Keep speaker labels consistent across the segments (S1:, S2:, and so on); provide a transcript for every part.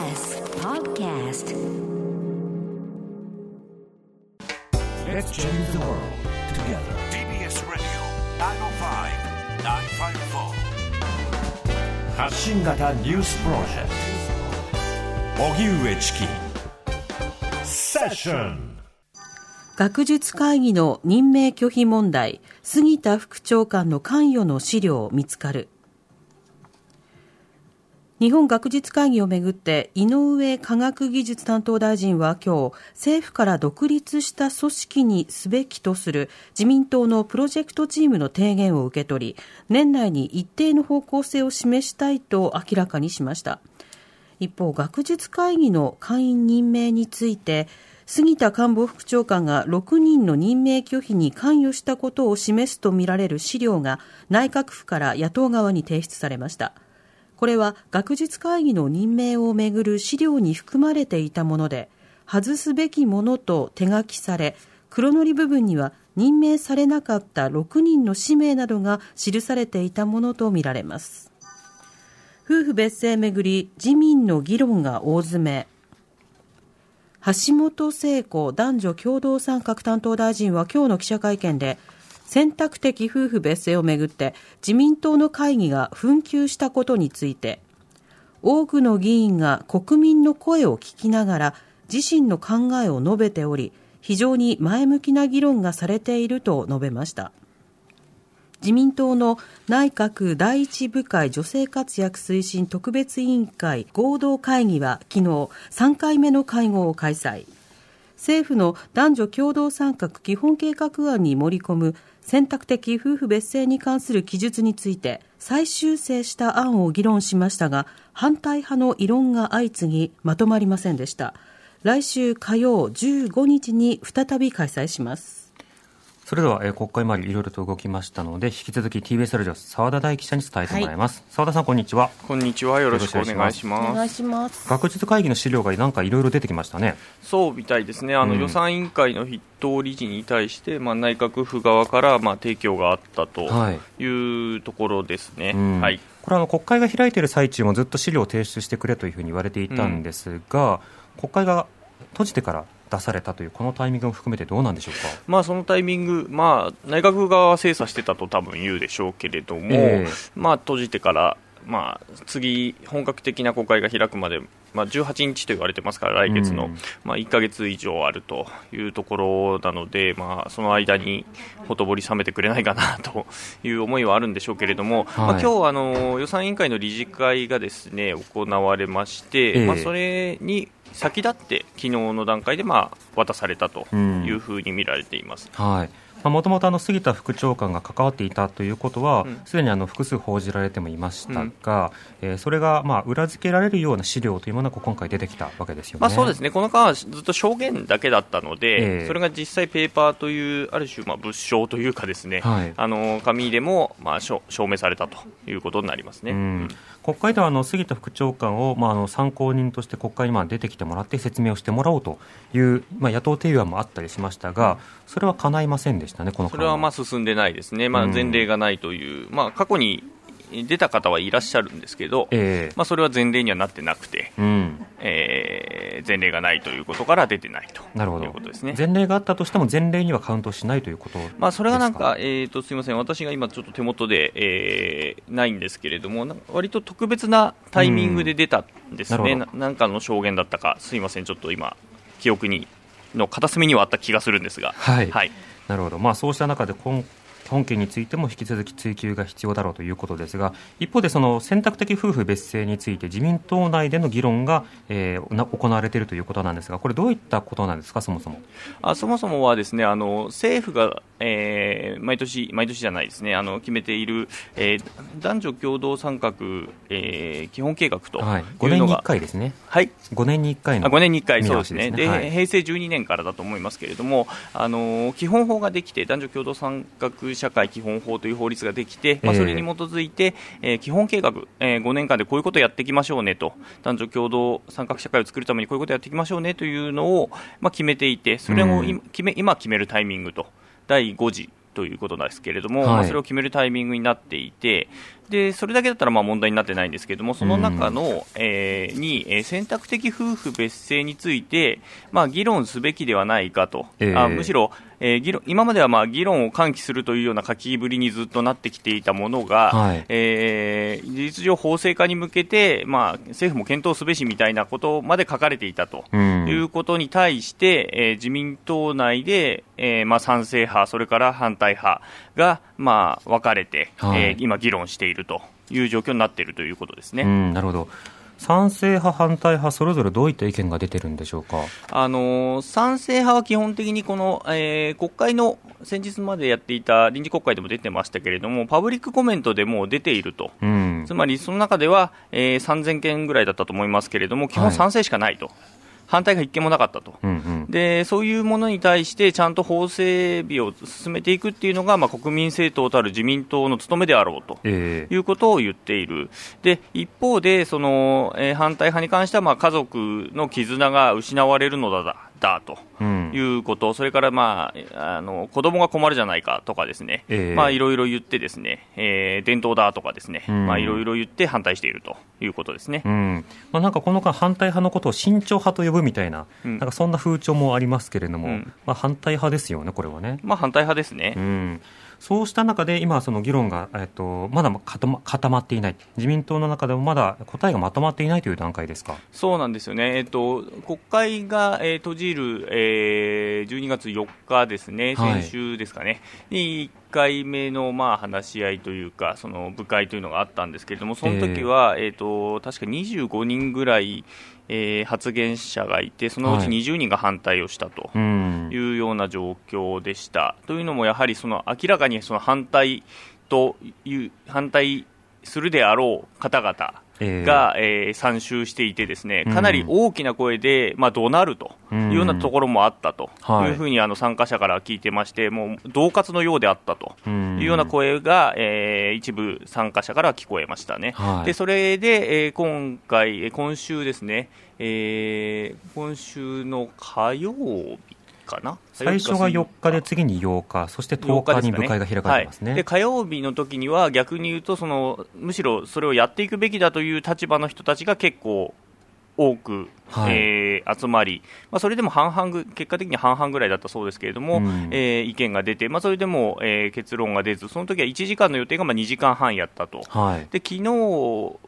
S1: TBS Podcast.
S2: Let's change the world together.
S3: TBS Radio 905-954
S2: 発信型ニュースプロジェクト荻上チキセッション
S4: 学術会議の任命拒否問題、杉田副長官の関与の資料見つかる。日本学術会議をめぐって井上科学技術担当大臣は今日政府から独立した組織にすべきとする自民党のプロジェクトチームの提言を受け取り年内に一定の方向性を示したいと明らかにしました。一方学術会議の会員任命について杉田官房副長官が6人の任命拒否に関与したことを示すとみられる資料が内閣府から野党側に提出されました。これは学術会議の任命をめぐる資料に含まれていたもので、外すべきものと手書きされ、黒塗り部分には任命されなかった6人の氏名などが記されていたものとみられます。夫婦別姓めぐり、自民の議論が大詰め。橋本聖子男女共同参画担当大臣は今日の記者会見で、選択的夫婦別姓をめぐって自民党の会議が紛糾したことについて多くの議員が国民の声を聞きながら自身の考えを述べており非常に前向きな議論がされていると述べました。自民党の内閣第一部会女性活躍推進特別委員会合同会議は昨日3回目の会合を開催。政府の男女共同参画基本計画案に盛り込む選択的夫婦別姓に関する記述について再修正した案を議論しましたが反対派の異論が相次ぎまとまりませんでした。来週火曜15日に再び開催します。
S5: それでは、えー、国会周りいろいろと動きましたので引き続き TBS ラジオ澤田大記者に伝えてもらいます。澤、はい、田さんこんにちは。
S6: こんにちは。よろしくお願いします。
S4: お願いします。
S5: 学術会議の資料がなんかいろいろ出てきましたね。
S6: そうみたいですね。あの、うん、予算委員会の筆頭理事に対して、まあ、内閣府側から、まあ、提供があったとい。うところですね、はい、うん。はい、
S5: これあの国会が開いている最中もずっと資料を提出してくれというふうに言われていたんですが、うん、国会が閉じてから出されたというこのタイミングも含めてどうなんでしょうか、
S6: まあ、そのタイミング、まあ、内閣側は精査してたと多分言うでしょうけれども、えー、まあ、閉じてから、まあ、次、本格的な国会が開くまで、まあ、18日と言われてますから、来月の、うん、まあ、1か月以上あるというところなので、まあ、その間にほとぼり冷めてくれないかなという思いはあるんでしょうけれども、はい、まあ、今日あの予算委員会の理事会がですね行われまして、えー、まあ、それに先立って昨日の段階でまあ渡されたというふうに見られています。
S5: うん、はいもともと杉田副長官が関わっていたということは、す、で、にあの複数報じられてもいましたが、うん、えー、それがまあ裏付けられるような資料というものが今回出てきたわけですよね、
S6: まあ、そうですね、この間はずっと証言だけだったので、えー、それが実際、ペーパーという、ある種、まあ物証というか、ですね、はい、あの紙でもまあ証明されたということになりますね。うん。
S5: 国会ではあの杉田副長官を、まあ、あの参考人として国会にまあ出てきてもらって説明をしてもらおうという、まあ、野党提案もあったりしましたが、それは叶いませんでしたね、この
S6: それはまあ進んでないですね、まあ、前例がないという、うん、まあ、過去に出た方はいらっしゃるんですけど、えー、まあ、それは前例にはなってなくて、うん、えー、前例がないということから出てないとなるほどいうことですね。
S5: 前例があったとしても前例にはカウントしないということ
S6: まあ、それがなんか、えーと、すみません。私が今ちょっと手元で、えー、ないんですけれども割と特別なタイミングで出たんですね、うん、ななんかの証言だったかすみません。ちょっと今記憶にの片隅にはあった気がするんですが。
S5: はい、はいなるほど、まあ、そうした中で今本件についても引き続き追及が必要だろうということですが一方でその選択的夫婦別姓について自民党内での議論が、えー、行われているということなんですがこれどういったことなんですかそもそも。
S6: あそもそもはですねあの政府が、えー、毎年毎年じゃないですねあの決めている、えー、男女共同参画、えー、基本計画というのが、はい、5
S5: 年に1回ですね。
S6: はい。
S5: 5年に1回の
S6: 5年に1回そうですね。で、はい、平成12年からだと思いますけれどもあの基本法ができて男女共同参画社会基本法という法律ができて、まあ、それに基づいて、えー、基本計画、えー、5年間でこういうことをやっていきましょうねと、男女共同参画社会を作るためにこういうことをやっていきましょうねというのを、まあ、決めていて、それを今,、決め今決めるタイミングと、第5次とということですけれども、
S5: はい。
S6: まあそれを決めるタイミングになっていて、でそれだけだったらまあ問題になってないんですけれども、その中の、えーに、えー選択的夫婦別姓について、まあ、議論すべきではないかと、
S5: ええ。
S6: あむしろ、えー議論今まではまあ議論を喚起するというような書きぶりにずっとなってきていたものが、
S5: はい
S6: えー事実上、法制化に向けて、まあ、政府も検討すべしみたいなことまで書かれていたと。
S5: うん
S6: いうことに対して、えー自民党内で、えーまあ、賛成派、それから反対派が、まあ、分かれて、
S5: はい
S6: えー今、議論しているという状況になっているということですね。
S5: うん、なるほど。賛成派、反対派、それぞれどういった意見が出てるんでしょうか？
S6: あのー賛成派は基本的にこの、えー国会の先日までやっていた臨時国会でも出てましたけれども、パブリックコメントでもう出ていると。
S5: うん。
S6: つまりその中では、えー3000件ぐらいだったと思いますけれども、基
S5: はい
S6: 本賛成しかないと、反対が一件もなかったと。
S5: うんうん。
S6: でそういうものに対してちゃんと法整備を進めていくっていうのが、まあ、国民政党たる自民党の務めであろうと。
S5: ええ
S6: いうことを言っている、で一方で、そのえー反対派に関しては、まあ、家族の絆が失われるのだだだと
S5: うん。
S6: いうこと、それから、まあ、あの子供が困るじゃないかとかですね、
S5: ええ。
S6: まあいろいろ言って、ですね、えー伝統だとかですね、
S5: うん。
S6: まあいろいろ言って反対しているということですね。
S5: うん。まあ、なんかこの間、反対派のことを慎重派と呼ぶみたいな、
S6: うん。
S5: なんかそんな風潮もありますけれども、
S6: うん。
S5: まあ、反対派ですよね、これはね。
S6: まあ反対派ですね。
S5: うん、そうした中で、今、その議論が、えっと、まだ固ま固まっていない、自民党の中でもまだ答えがまとまっていないという段階ですか？
S6: そうなんですよね、えっと、国会が、えー閉じる、えー12月4日ですね、
S5: はい。
S6: 先週ですかね、に1回目の、まあ、話し合いというか、その部会というのがあったんですけれども、その時は、えー。と確か25人ぐらい、えー発言者がいて、そのうち
S5: はい
S6: 20人が反対をしたと。
S5: うん
S6: いうような状況でした。というのも、やはりその明らかにその反対という反対するであろう方々
S5: ええ
S6: が、えー参集していて、ですね
S5: うん。
S6: かなり大きな声で、まあ、怒鳴るというようなところもあったと
S5: はい。
S6: いうふうにあの参加者から聞いてまして、もう恫喝のようであったと
S5: うん。
S6: いうような声が、えー一部参加者から聞こえましたね。
S5: はい。
S6: でそれで、えー今回、えー今週ですね、えー今週の火曜日かな？
S5: 最初が4日で、次に8日、そして10日に部会が開かれてますね。
S6: はい、で火曜日の時には逆に言うとそのむしろそれをやっていくべきだという立場の人たちが結構多く、
S5: はい。
S6: えー集まり、まあ、それでも半々ぐ結果的に半々ぐらいだったそうですけれども、
S5: うん。
S6: えー意見が出て、まあ、それでも、えー結論が出ずその時は1時間の予定がまあ2時間半やったと。
S5: はい。
S6: で昨日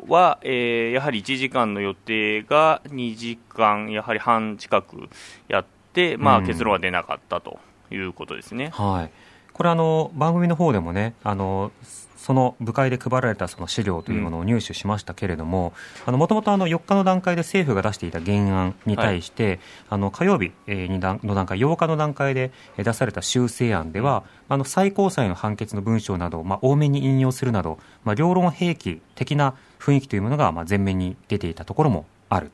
S6: は、えーやはり1時間の予定が2時間やはり半近くやって、まあ、
S5: うん
S6: 結論は出なかったということですね。
S5: はい。これあの、番組の方でもね、あの、その部会で配られたその資料というものを入手しましたけれども、もともとあの4日の段階で政府が出していた原案に対して、あの、火曜日の段階、8日の段階でえー出された修正案では、あの、最高裁の判決の文章などを、まあ、多めに引用するなど、まあ、両論併記的な雰囲気というものが、まあ、前面に出ていたところもある。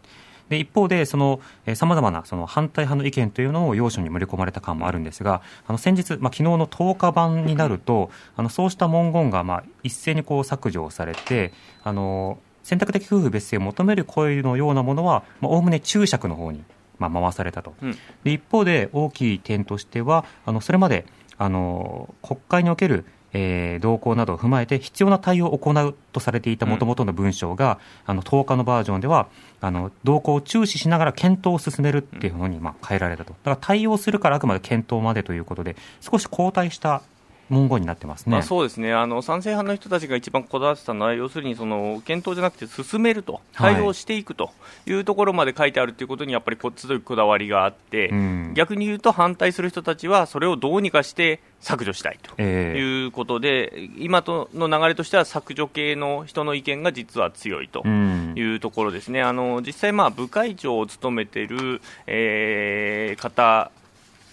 S5: で一方で、そのさまざまなその反対派の意見というのを要所に盛り込まれた感もあるんですが、あの先日、まあ昨日の10日版になると、あのそうした文言がまあ一斉にこう削除をされて、あの選択的夫婦別姓を求める声のようなものは、まあ、概ね注釈の方に、まあ、回されたと。
S6: うん
S5: で一方で大きい点としては、あのそれまであの国会におけるえー動向などを踏まえて必要な対応を行うとされていたもともとの文章が、あの10日のバージョンではあの動向を注視しながら検討を進めるっていうふうにまあ変えられたと。だから対応するからあくまで検討までということで少し後退した文言になってますね。
S6: まあ、そうですね。あの賛成派の人たちが一番こだわってたのは要するにその検討じゃなくて進めると。
S5: はい。
S6: 対応していくというところまで書いてあるということにやっぱりこ強いこだわりがあって、
S5: うん。
S6: 逆に言うと反対する人たちはそれをどうにかして削除したいと。
S5: えー
S6: いうことで今との流れとしては削除系の人の意見が実は強いと
S5: うん。
S6: いうところですね、あの実際、まあ部会長を務めている、えー方、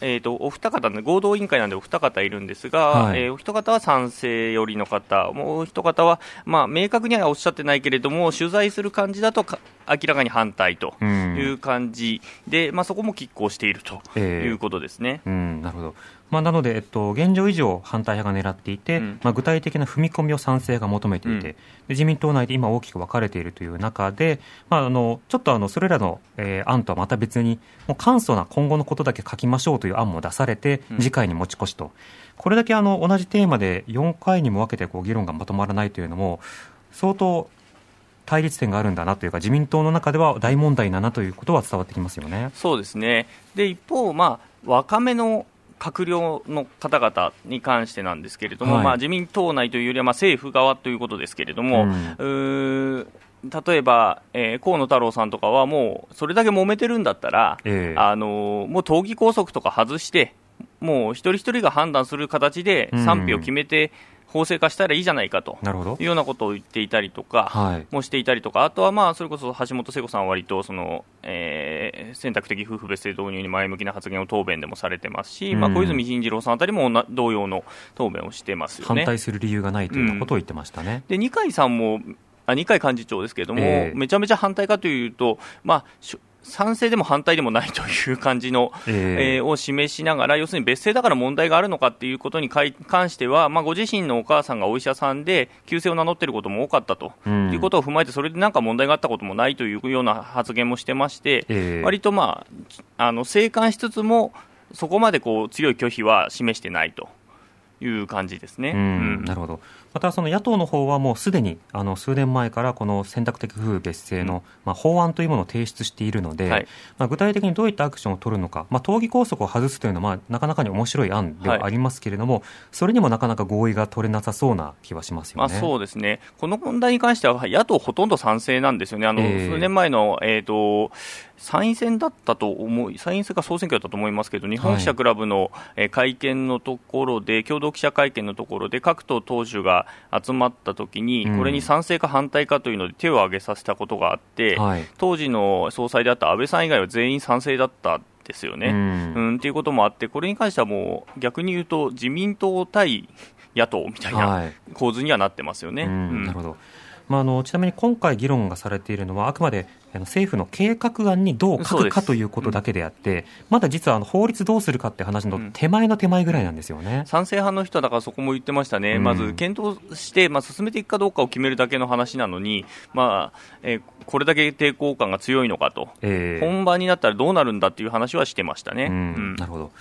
S6: えー、とお二方ね、合同委員会なんでお二方いるんですが、
S5: はい
S6: えーお一方は賛成寄りの方、もう一方は、まあ、明確にはおっしゃってないけれども、取材する感じだとか明らかに反対と
S5: うん
S6: いう感じで、まあ、そこも拮抗していると
S5: えー
S6: いうことですね。
S5: うん、なるほど。まあ、なので、えっと、現状以上、反対派が狙っていて、うん、まあ、具体的な踏み込みを賛成が求めていて、うん、自民党内で今、大きく分かれているという中で、まあ、あのちょっとあのそれらの、えー、案とはまた別に、もう簡素な今後のことだけ書きましょうという案も出されて、次回に持ち越しと、これだけあの同じテーマで4回にも分けてこう議論がまとまらないというのも、相当対立点があるんだなというか、自民党の中では大問題だなということは伝わってきますよね。
S6: そうですね。で一方、まあ、若めの閣僚の方々に関してなんですけれども、はい、まあ、自民党内というよりはまあ政府側ということですけれども、うん、例えば、えー、河野太郎さんとかはもうそれだけ揉めてるんだったら、えー、あのもう党議拘束とか外して、もう一人一人が判断する形で賛否を決めて、うん法制化したらいいじゃないかと。いうようなことを言っていたりとか、もしていたりとか、あとはまあそれこそ橋本聖子さんは割とその、えー、選択的夫婦別姓導入に前向きな発言を答弁でもされてますし、うん、まあ、小泉進次郎さんあたりも同様の答弁をしてますよね。
S5: 反対する理由がないということを言ってましたね。
S6: うん、で二階さんもあ二階幹事長ですけれども、えー、めちゃめちゃ反対かというと、まあ、賛成でも反対でもないという感じの、えー、えー、を示しながら、要するに別姓だから問題があるのかっていうことに関しては、まあ、ご自身のお母さんがお医者さんで、旧姓を名乗っていることも多かったと、うん、いうことを踏まえて、それでなんか問題があったこともないというような発言もしてまして、えー、割とまあ、あの静観しつつも、そこまでこう強い拒否は示してないと。いう感じですね、うん、
S5: なるほど、またその野党の方はもうすでにあの数年前からこの選択的夫婦別姓の、まあ、法案というものを提出しているので、はい、まあ、具体的にどういったアクションを取るのか、まあ、党議拘束を外すというのは、まあ、なかなかに面白い案ではありますけれども、はい、それにもなかなか合意が取れなさそうな気はしますよね、
S6: まあ、そうですね、この問題に関しては野党ほとんど賛成なんですよね、あの、えー、数年前の、えーと参院選だったと思い、参院選か総選挙だったと思いますけど、日本記者クラブの会見のところで、共同記者会見のところで、各党党首が集まったときに、これに賛成か反対かというので手を挙げさせたことがあって、当時の総裁であった安倍さん以外は全員賛成だったですよね。うん、うん、っていうこともあって、これに関してはもう逆に言うと、自民党対野党みたいな構図にはなってますよね。はいうん、
S5: なるほど。まあ、あのちなみに今回議論がされているのはあくまで政府の計画案にどう書くかということだけであって、うん、まだ実はあの法律どうするかって話の手前の手前ぐらいなんですよね、
S6: うん、賛成派の人はだからそこも言ってましたね、うん、まず検討して、まあ、進めていくかどうかを決めるだけの話なのに、まあえー、これだけ抵抗感が強いのかと、えー、本番になったらどうなるんだっていう話はしてましたね。
S5: なるほど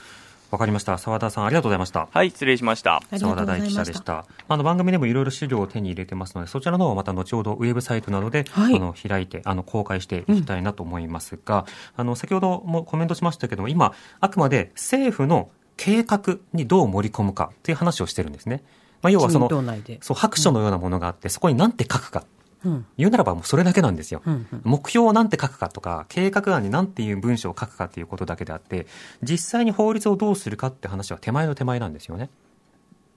S5: わかりました。澤田さん、ありがとうございました。
S6: はい、失礼しました。
S5: 澤田大記者でした。あの番組でもいろいろ資料を手に入れてますので、そちらの方はまた後ほどウェブサイトなどで、はい、あの開いて、あの公開していきたいなと思いますが、うん、あの先ほどもコメントしましたけども、今あくまで政府の計画にどう盛り込むかという話をしてるんですね。まあ、要はその、そう白書のようなものがあって、そこに何て書くか。言うならばもうそれだけなんですよ、うんうん、目標を何て書くかとか計画案に何ていう文章を書くかということだけであって実際に法律をどうするかって話は手前の手前なんですよね。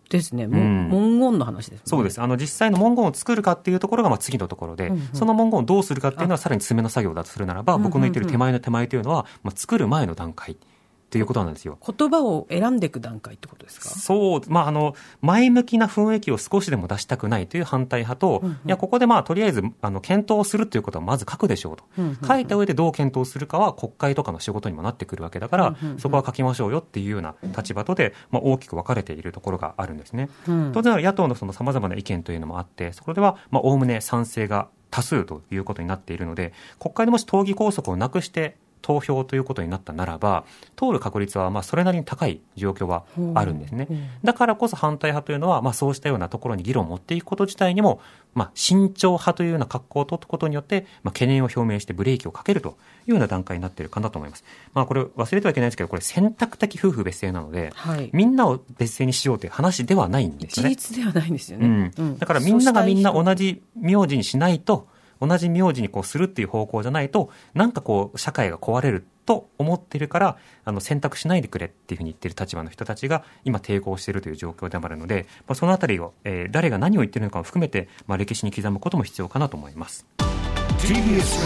S4: ですね、うん、文言の話です、ね、
S5: そうです。あの実際の文言を作るかっていうところがまあ次のところで、うんうん、その文言をどうするかっていうのはさらに詰めの作業だとするならば、僕の言ってる手前の手前というのは、まあ、作る前の段階っていうことなんですよ。
S4: 言葉を選んでいく段階ってことですか？
S5: そう、まあ、あの、前向きな雰囲気を少しでも出したくないという反対派と、うんうん、いや、ここでまあ、とりあえず、あの、検討するということはまず書くでしょうと。うんうんうん、書いた上でどう検討するかは国会とかの仕事にもなってくるわけだから、うんうんうん、そこは書きましょうよっていうような立場とで、まあ、大きく分かれているところがあるんですね。うん、当然、野党のその様々な意見というのもあって、そこでは、まあ、おおむね賛成が多数ということになっているので、国会でもし党議拘束をなくして投票ということになったならば、通る確率はまあそれなりに高い状況はあるんですね。だからこそ反対派というのは、まあそうしたようなところに議論を持っていくこと自体にも、まあ慎重派というような格好を取ることによって、まあ懸念を表明してブレーキをかけるというような段階になっているかなと思います。まあこれ忘れてはいけないですけど、これ選択的夫婦別姓なので、はい、みんなを別姓にしようという話ではないんですね。
S4: 一律ではないんですよね。
S5: うん。だからみんながみんな同じ名字にしないと、同じ名字にこうするっていう方向じゃないと、なんかこう社会が壊れると思ってるからあの選択しないでくれっていうふうに言ってる立場の人たちが今抵抗しているという状況でもあるので、まあ、そのあたりを、えー、誰が何を言ってるのかを含めて、まあ、歴史に刻むことも必要かなと思います。TBS